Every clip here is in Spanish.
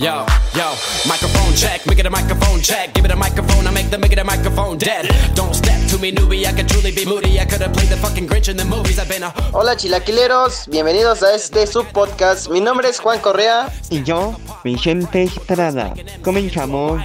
Yo, yo, microphone check, make it a microphone check. Give it a microphone, I make the make it a microphone dead. Don't step to me, newbie, I could truly be moody. I could have played the fucking Grinch in the movies. I've been a. Hola chilaquileros, bienvenidos a este subpodcast. Mi nombre es Juan Correa. Y yo, Vicente Estrada. Comenzamos.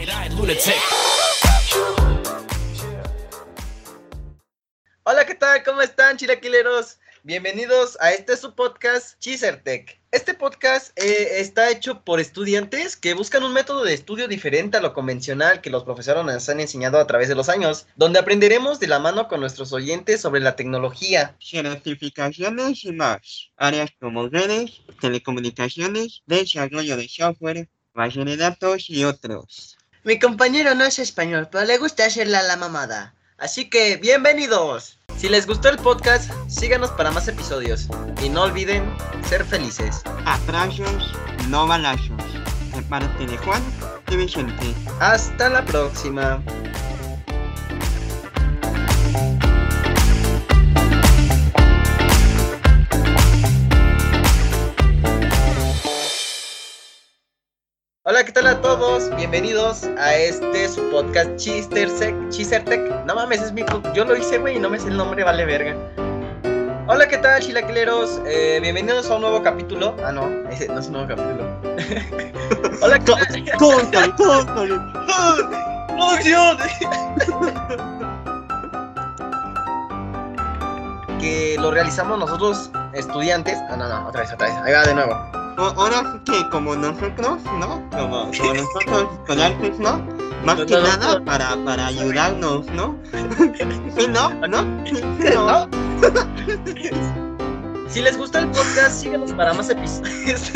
Hola, ¿qué tal? ¿Cómo están chilaquileros? Bienvenidos a este subpodcast Chisertech. Este podcast eh, está hecho por estudiantes que buscan un método de estudio diferente a lo convencional que los profesores nos han enseñado a través de los años, donde aprenderemos de la mano con nuestros oyentes sobre la tecnología, Certificaciones y más. Áreas como redes, telecomunicaciones, desarrollo de software, base de datos y otros. Mi compañero no es español, pero le gusta hacerla la mamada. Así que, bienvenidos. Si les gustó el podcast, síganos para más episodios. Y no olviden ser felices. Atrasos, no balazos. De parte de Juan y Vicente. Hasta la próxima. Hola, ¿qué tal a todos? Bienvenidos a este su podcast Chistertech. Chistertech. No mames, es mi. Yo lo hice, güey, y no me sé el nombre, vale verga. Hola, ¿qué tal, chilaquileros? Eh, bienvenidos a un nuevo capítulo. Ah, no, ese no es un nuevo capítulo. Hola, ¿qué tal? ¡Córtale, córtale! ¡Producción! que lo realizamos nosotros, estudiantes. Ah, no, no, otra vez, otra vez. Ahí va de nuevo. Ahora sí que como nosotros, ¿no? Como, como nosotros estudiantes, ¿no? Más No, que no, no. nada para, para ayudarnos, ¿no? ¿Sí, no? ¿No? ¿Sí, ¿No? Si les gusta el podcast, síganos para más episodios.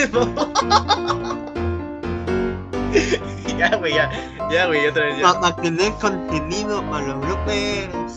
ya, güey, ya. Ya, güey, otra vez. Ya. Para tener contenido para los bloopers.